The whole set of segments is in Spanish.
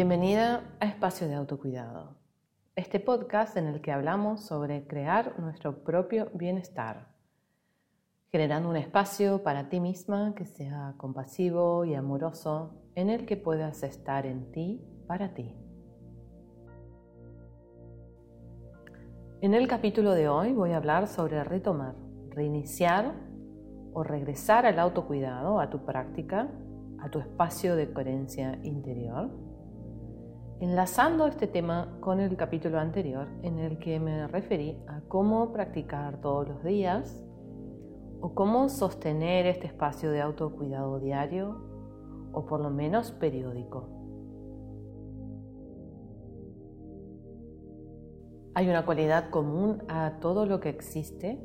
Bienvenida a Espacio de Autocuidado, este podcast en el que hablamos sobre crear nuestro propio bienestar, generando un espacio para ti misma que sea compasivo y amoroso, en el que puedas estar en ti para ti. En el capítulo de hoy voy a hablar sobre retomar, reiniciar o regresar al autocuidado, a tu práctica, a tu espacio de coherencia interior enlazando este tema con el capítulo anterior en el que me referí a cómo practicar todos los días o cómo sostener este espacio de autocuidado diario o por lo menos periódico. Hay una cualidad común a todo lo que existe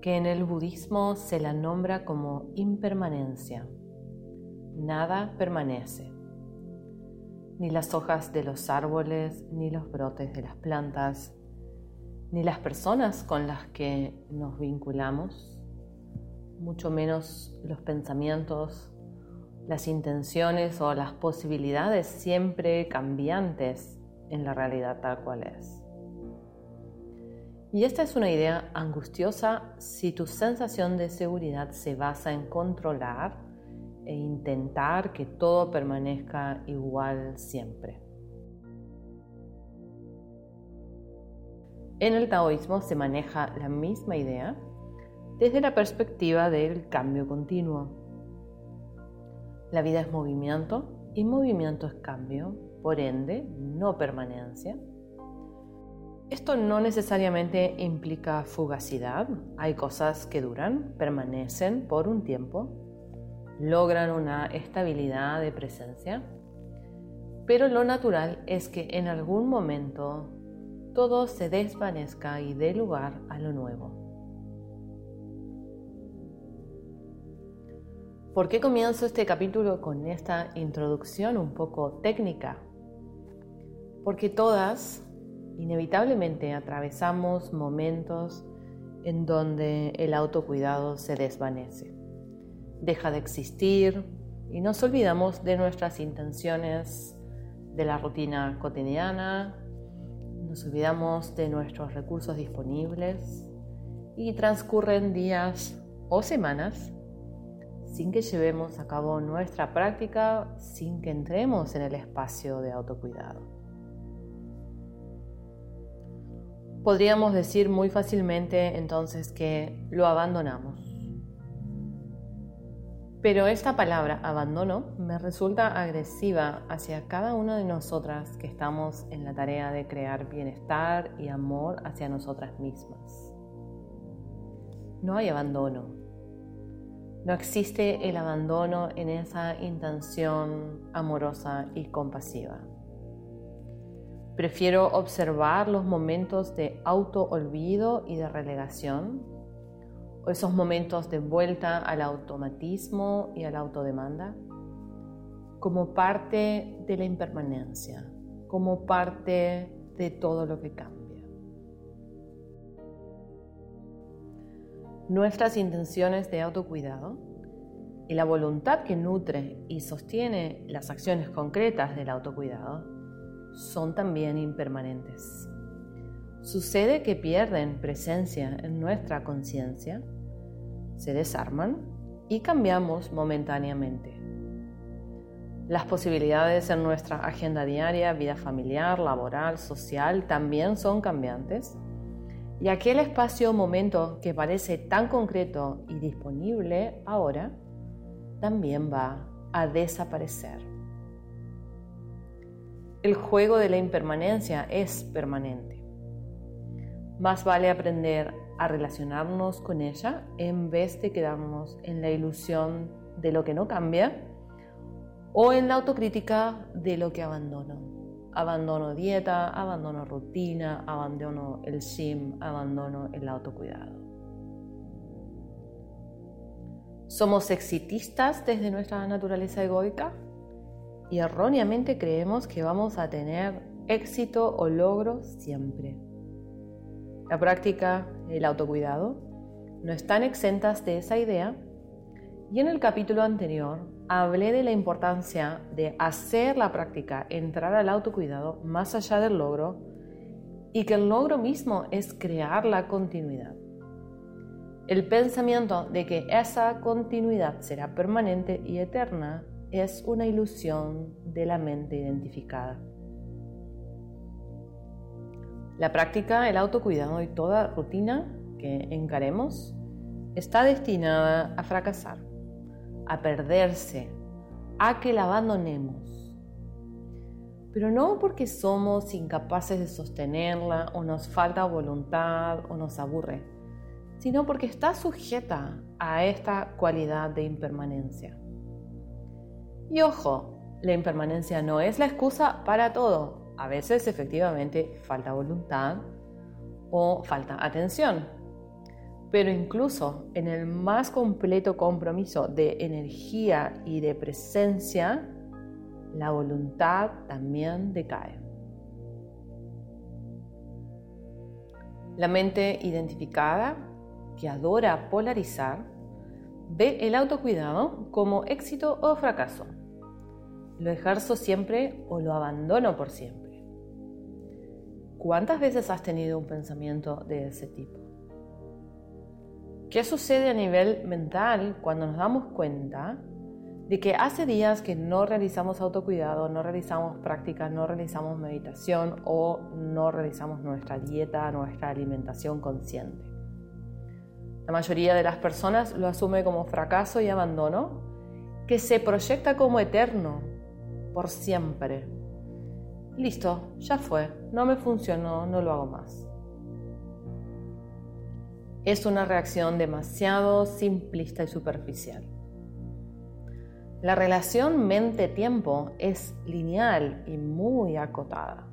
que en el budismo se la nombra como impermanencia. Nada permanece ni las hojas de los árboles, ni los brotes de las plantas, ni las personas con las que nos vinculamos, mucho menos los pensamientos, las intenciones o las posibilidades siempre cambiantes en la realidad tal cual es. Y esta es una idea angustiosa si tu sensación de seguridad se basa en controlar e intentar que todo permanezca igual siempre. En el taoísmo se maneja la misma idea desde la perspectiva del cambio continuo. La vida es movimiento y movimiento es cambio, por ende, no permanencia. Esto no necesariamente implica fugacidad, hay cosas que duran, permanecen por un tiempo logran una estabilidad de presencia, pero lo natural es que en algún momento todo se desvanezca y dé lugar a lo nuevo. ¿Por qué comienzo este capítulo con esta introducción un poco técnica? Porque todas inevitablemente atravesamos momentos en donde el autocuidado se desvanece deja de existir y nos olvidamos de nuestras intenciones, de la rutina cotidiana, nos olvidamos de nuestros recursos disponibles y transcurren días o semanas sin que llevemos a cabo nuestra práctica, sin que entremos en el espacio de autocuidado. Podríamos decir muy fácilmente entonces que lo abandonamos pero esta palabra abandono me resulta agresiva hacia cada una de nosotras que estamos en la tarea de crear bienestar y amor hacia nosotras mismas. No hay abandono. No existe el abandono en esa intención amorosa y compasiva. Prefiero observar los momentos de auto olvido y de relegación esos momentos de vuelta al automatismo y a la autodemanda como parte de la impermanencia, como parte de todo lo que cambia. Nuestras intenciones de autocuidado y la voluntad que nutre y sostiene las acciones concretas del autocuidado son también impermanentes. Sucede que pierden presencia en nuestra conciencia se desarman y cambiamos momentáneamente. Las posibilidades en nuestra agenda diaria, vida familiar, laboral, social, también son cambiantes. Y aquel espacio o momento que parece tan concreto y disponible ahora, también va a desaparecer. El juego de la impermanencia es permanente. Más vale aprender a relacionarnos con ella en vez de quedarnos en la ilusión de lo que no cambia o en la autocrítica de lo que abandono. Abandono dieta, abandono rutina, abandono el gym, abandono el autocuidado. Somos exitistas desde nuestra naturaleza egoica y erróneamente creemos que vamos a tener éxito o logro siempre. La práctica, el autocuidado, no están exentas de esa idea Y en el capítulo anterior hablé de la importancia de hacer la práctica, entrar al autocuidado más allá del logro y que el logro mismo es crear la continuidad. El pensamiento de que esa continuidad será permanente y eterna es una ilusión de la mente identificada. La práctica, el autocuidado y toda rutina que encaremos está destinada a fracasar, a perderse, a que la abandonemos. Pero no porque somos incapaces de sostenerla o nos falta voluntad o nos aburre, sino porque está sujeta a esta cualidad de impermanencia. Y ojo, la impermanencia no es la excusa para todo, a veces efectivamente falta voluntad o falta atención. Pero incluso en el más completo compromiso de energía y de presencia, la voluntad también decae. La mente identificada, que adora polarizar, ve el autocuidado como éxito o fracaso. Lo ejerzo siempre o lo abandono por siempre. ¿Cuántas veces has tenido un pensamiento de ese tipo? ¿Qué sucede a nivel mental cuando nos damos cuenta de que hace días que no realizamos autocuidado, no realizamos prácticas, no realizamos meditación o no realizamos nuestra dieta, nuestra alimentación consciente? La mayoría de las personas lo asume como fracaso y abandono, que se proyecta como eterno, por siempre, Listo, ya fue, no me funcionó, no lo hago más. Es una reacción demasiado simplista y superficial. La relación mente-tiempo es lineal y muy acotada.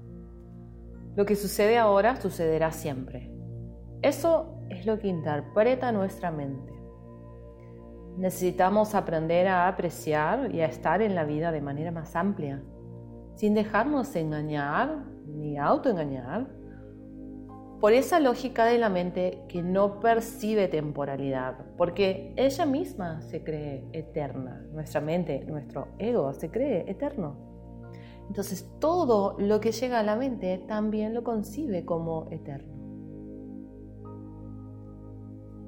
Lo que sucede ahora sucederá siempre. Eso es lo que interpreta nuestra mente. Necesitamos aprender a apreciar y a estar en la vida de manera más amplia sin dejarnos engañar ni autoengañar por esa lógica de la mente que no percibe temporalidad, porque ella misma se cree eterna, nuestra mente, nuestro ego se cree eterno. Entonces todo lo que llega a la mente también lo concibe como eterno.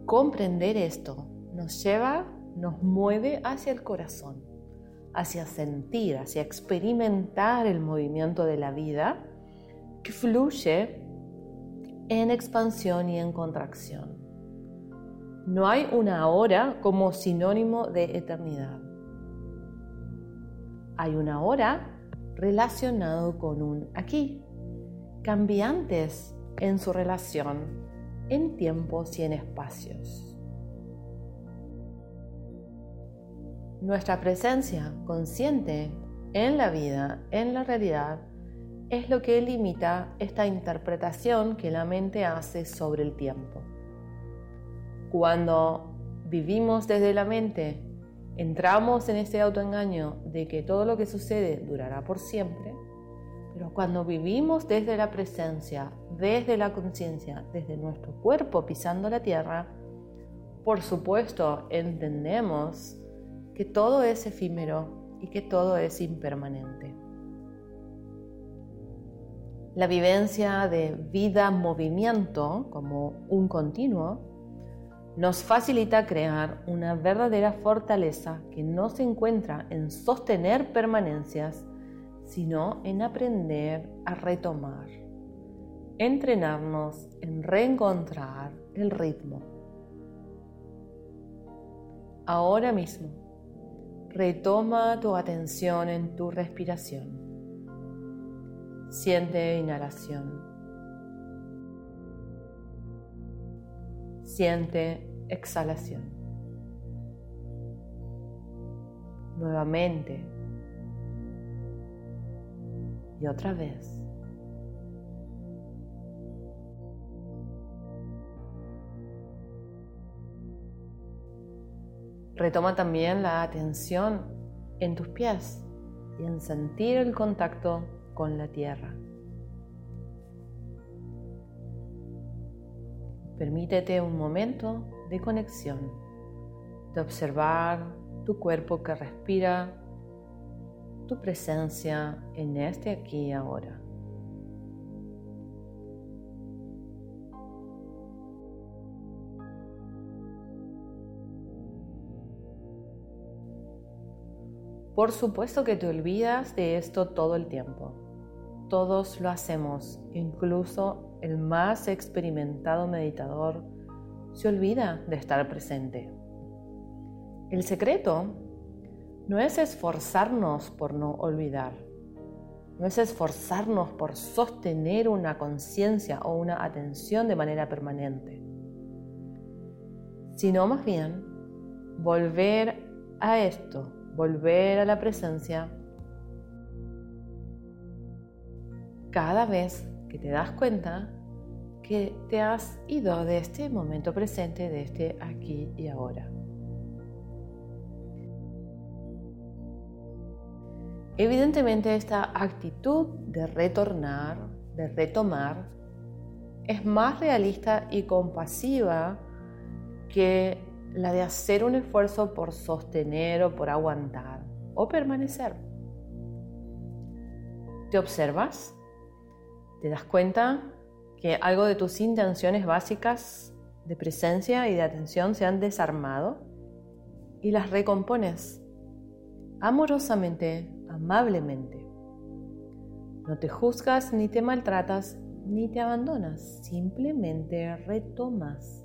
Comprender esto nos lleva, nos mueve hacia el corazón hacia sentir, hacia experimentar el movimiento de la vida que fluye en expansión y en contracción. No hay una hora como sinónimo de eternidad. Hay una hora relacionado con un aquí, cambiantes en su relación en tiempos y en espacios. Nuestra presencia consciente en la vida, en la realidad, es lo que limita esta interpretación que la mente hace sobre el tiempo. Cuando vivimos desde la mente, entramos en este autoengaño de que todo lo que sucede durará por siempre, pero cuando vivimos desde la presencia, desde la conciencia, desde nuestro cuerpo pisando la tierra, por supuesto entendemos que todo es efímero y que todo es impermanente. La vivencia de vida-movimiento como un continuo nos facilita crear una verdadera fortaleza que no se encuentra en sostener permanencias, sino en aprender a retomar, entrenarnos en reencontrar el ritmo. Ahora mismo Retoma tu atención en tu respiración. Siente inhalación. Siente exhalación. Nuevamente. Y otra vez. Retoma también la atención en tus pies y en sentir el contacto con la tierra. Permítete un momento de conexión, de observar tu cuerpo que respira, tu presencia en este aquí y ahora. Por supuesto que te olvidas de esto todo el tiempo. Todos lo hacemos, incluso el más experimentado meditador se olvida de estar presente. El secreto no es esforzarnos por no olvidar, no es esforzarnos por sostener una conciencia o una atención de manera permanente, sino más bien volver a esto volver a la presencia cada vez que te das cuenta que te has ido de este momento presente, de este aquí y ahora. Evidentemente esta actitud de retornar, de retomar, es más realista y compasiva que la de hacer un esfuerzo por sostener o por aguantar o permanecer. ¿Te observas? ¿Te das cuenta que algo de tus intenciones básicas de presencia y de atención se han desarmado y las recompones amorosamente, amablemente? No te juzgas ni te maltratas ni te abandonas, simplemente retomas.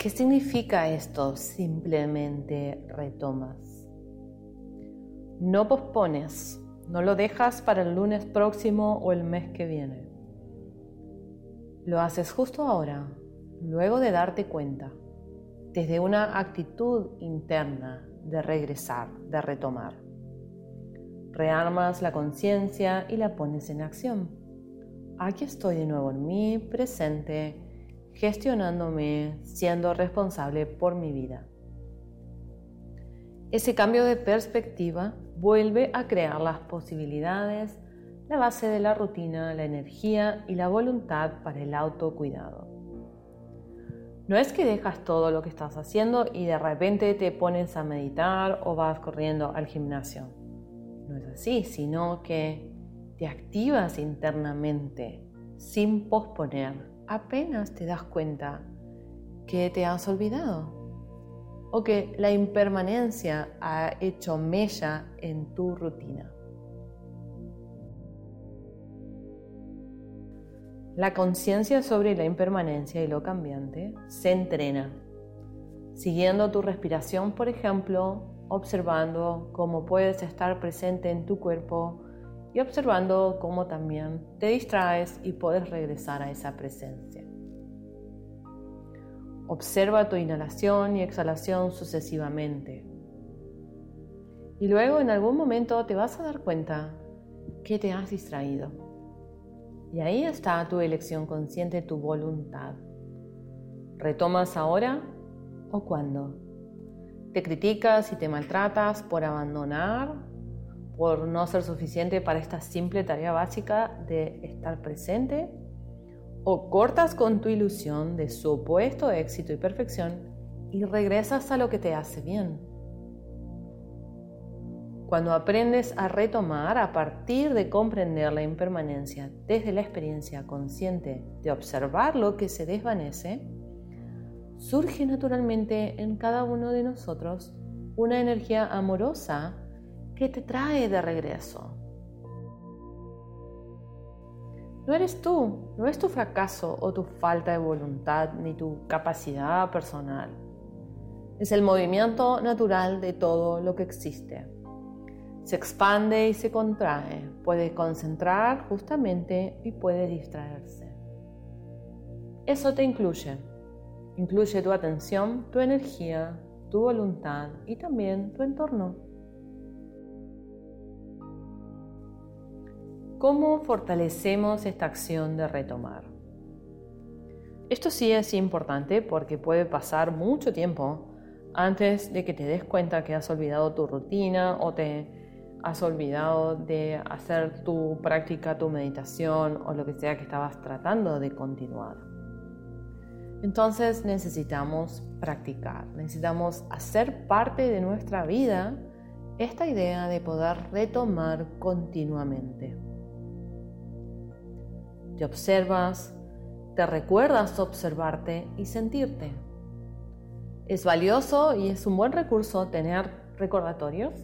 ¿Qué significa esto? Simplemente retomas. No pospones, no lo dejas para el lunes próximo o el mes que viene. Lo haces justo ahora, luego de darte cuenta, desde una actitud interna de regresar, de retomar. Rearmas la conciencia y la pones en acción. Aquí estoy de nuevo en mí, presente, gestionándome, siendo responsable por mi vida. Ese cambio de perspectiva vuelve a crear las posibilidades, la base de la rutina, la energía y la voluntad para el autocuidado. No es que dejas todo lo que estás haciendo y de repente te pones a meditar o vas corriendo al gimnasio. No es así, sino que te activas internamente sin posponer apenas te das cuenta que te has olvidado o que la impermanencia ha hecho mella en tu rutina. La conciencia sobre la impermanencia y lo cambiante se entrena, siguiendo tu respiración, por ejemplo, observando cómo puedes estar presente en tu cuerpo y observando cómo también te distraes y puedes regresar a esa presencia. Observa tu inhalación y exhalación sucesivamente. Y luego en algún momento te vas a dar cuenta que te has distraído. Y ahí está tu elección consciente, tu voluntad. ¿Retomas ahora o cuándo? ¿Te criticas y te maltratas por abandonar por no ser suficiente para esta simple tarea básica de estar presente, o cortas con tu ilusión de supuesto éxito y perfección y regresas a lo que te hace bien. Cuando aprendes a retomar a partir de comprender la impermanencia desde la experiencia consciente de observar lo que se desvanece, surge naturalmente en cada uno de nosotros una energía amorosa ¿Qué te trae de regreso. No eres tú, no es tu fracaso o tu falta de voluntad ni tu capacidad personal. Es el movimiento natural de todo lo que existe. Se expande y se contrae, puede concentrar justamente y puede distraerse. Eso te incluye. Incluye tu atención, tu energía, tu voluntad y también tu entorno. ¿Cómo fortalecemos esta acción de retomar? Esto sí es importante porque puede pasar mucho tiempo antes de que te des cuenta que has olvidado tu rutina o te has olvidado de hacer tu práctica, tu meditación o lo que sea que estabas tratando de continuar. Entonces necesitamos practicar, necesitamos hacer parte de nuestra vida esta idea de poder retomar continuamente. Te observas, te recuerdas observarte y sentirte. Es valioso y es un buen recurso tener recordatorios,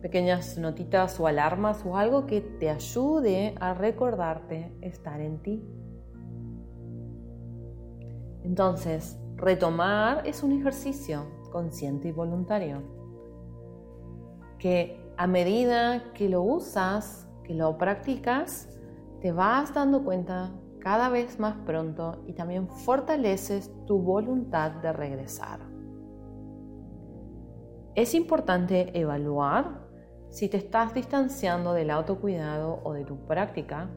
pequeñas notitas o alarmas o algo que te ayude a recordarte estar en ti. Entonces, retomar es un ejercicio consciente y voluntario que a medida que lo usas, que lo practicas, te vas dando cuenta cada vez más pronto y también fortaleces tu voluntad de regresar. Es importante evaluar si te estás distanciando del autocuidado o de tu práctica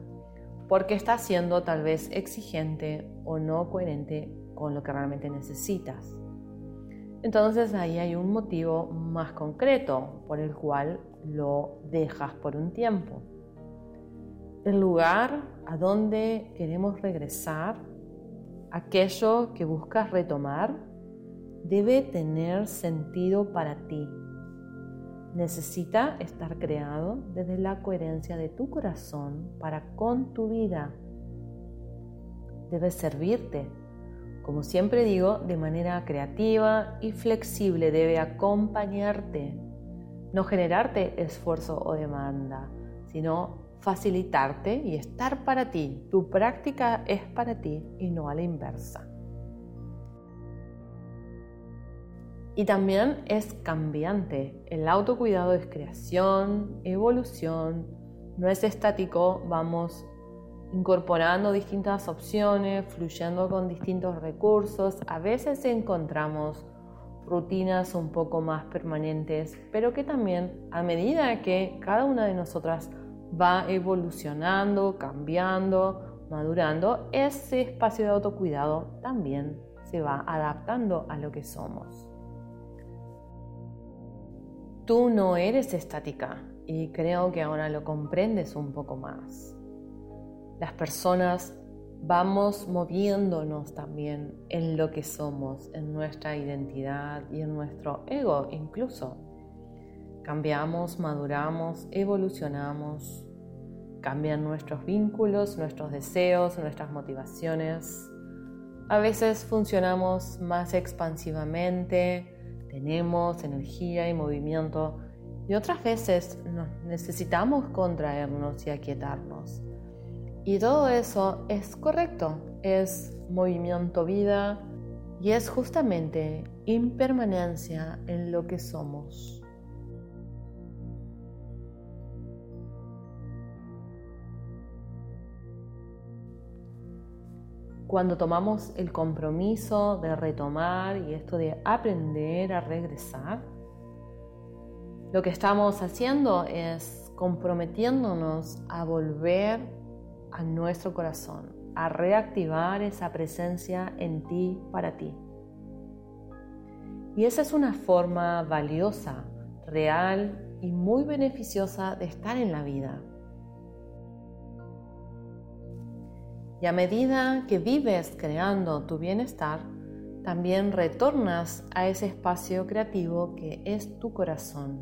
porque estás siendo tal vez exigente o no coherente con lo que realmente necesitas. Entonces ahí hay un motivo más concreto por el cual lo dejas por un tiempo. El lugar a donde queremos regresar, aquello que buscas retomar, debe tener sentido para ti. Necesita estar creado desde la coherencia de tu corazón para con tu vida. Debe servirte, como siempre digo, de manera creativa y flexible. Debe acompañarte, no generarte esfuerzo o demanda, sino facilitarte y estar para ti. Tu práctica es para ti y no a la inversa. Y también es cambiante. El autocuidado es creación, evolución, no es estático, vamos incorporando distintas opciones, fluyendo con distintos recursos. A veces encontramos rutinas un poco más permanentes, pero que también a medida que cada una de nosotras va evolucionando, cambiando, madurando, ese espacio de autocuidado también se va adaptando a lo que somos. Tú no eres estática y creo que ahora lo comprendes un poco más. Las personas vamos moviéndonos también en lo que somos, en nuestra identidad y en nuestro ego incluso. Cambiamos, maduramos, evolucionamos, cambian nuestros vínculos, nuestros deseos, nuestras motivaciones. A veces funcionamos más expansivamente, tenemos energía y movimiento y otras veces necesitamos contraernos y aquietarnos. Y todo eso es correcto, es movimiento vida y es justamente impermanencia en lo que somos. Cuando tomamos el compromiso de retomar y esto de aprender a regresar, lo que estamos haciendo es comprometiéndonos a volver a nuestro corazón, a reactivar esa presencia en ti para ti. Y esa es una forma valiosa, real y muy beneficiosa de estar en la vida. Y a medida que vives creando tu bienestar, también retornas a ese espacio creativo que es tu corazón.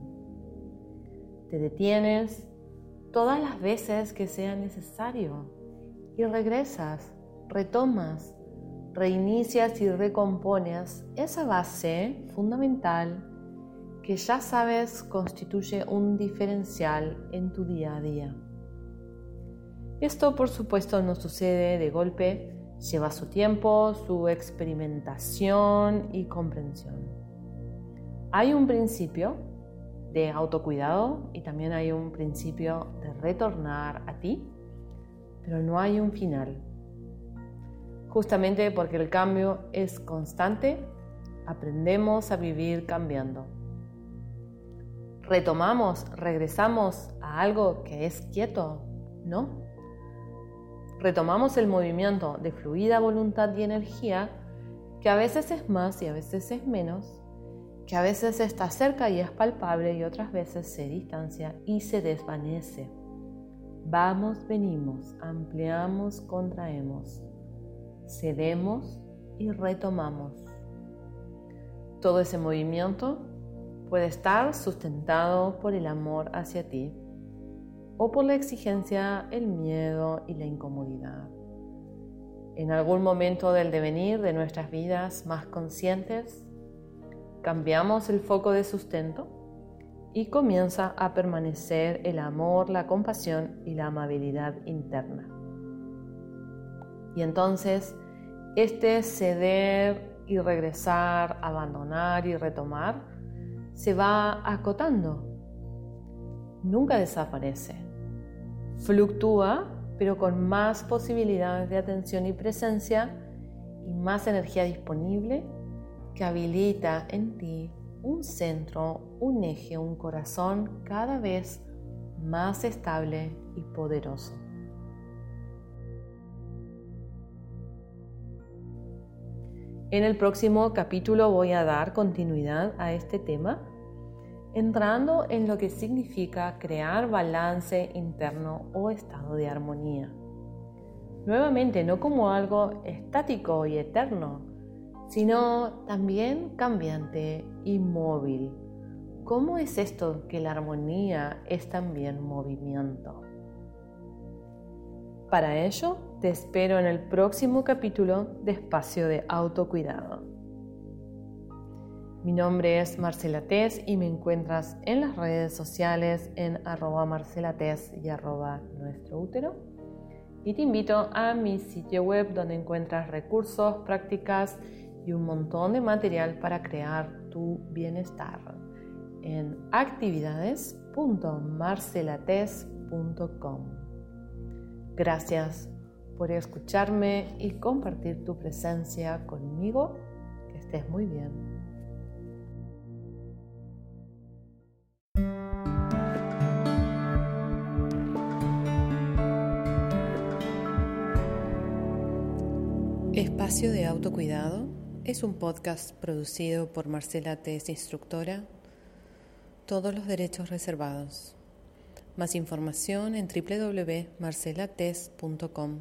Te detienes todas las veces que sea necesario y regresas, retomas, reinicias y recompones esa base fundamental que ya sabes constituye un diferencial en tu día a día. Esto por supuesto no sucede de golpe, lleva su tiempo, su experimentación y comprensión. Hay un principio de autocuidado y también hay un principio de retornar a ti, pero no hay un final. Justamente porque el cambio es constante, aprendemos a vivir cambiando. Retomamos, regresamos a algo que es quieto, ¿no? Retomamos el movimiento de fluida voluntad y energía, que a veces es más y a veces es menos, que a veces está cerca y es palpable y otras veces se distancia y se desvanece. Vamos, venimos, ampliamos, contraemos, cedemos y retomamos. Todo ese movimiento puede estar sustentado por el amor hacia ti o por la exigencia, el miedo y la incomodidad. En algún momento del devenir de nuestras vidas más conscientes, cambiamos el foco de sustento y comienza a permanecer el amor, la compasión y la amabilidad interna. Y entonces, este ceder y regresar, abandonar y retomar, se va acotando. Nunca desaparece. Fluctúa, pero con más posibilidades de atención y presencia y más energía disponible que habilita en ti un centro, un eje, un corazón cada vez más estable y poderoso. En el próximo capítulo voy a dar continuidad a este tema, entrando en lo que significa crear balance interno o estado de armonía. Nuevamente, no como algo estático y eterno, sino también cambiante y móvil. ¿Cómo es esto que la armonía es también movimiento? Para ello, te espero en el próximo capítulo de Espacio de Autocuidado. Mi nombre es Marcela Tess y me encuentras en las redes sociales en arroba Marcela y arroba nuestro útero. Y te invito a mi sitio web donde encuentras recursos, prácticas y un montón de material para crear tu bienestar en actividades.marcelates.com. Gracias por escucharme y compartir tu presencia conmigo. Que estés muy bien. Espacio de autocuidado es un podcast producido por Marcela Tess, instructora. Todos los derechos reservados. Más información en www.marcelates.com.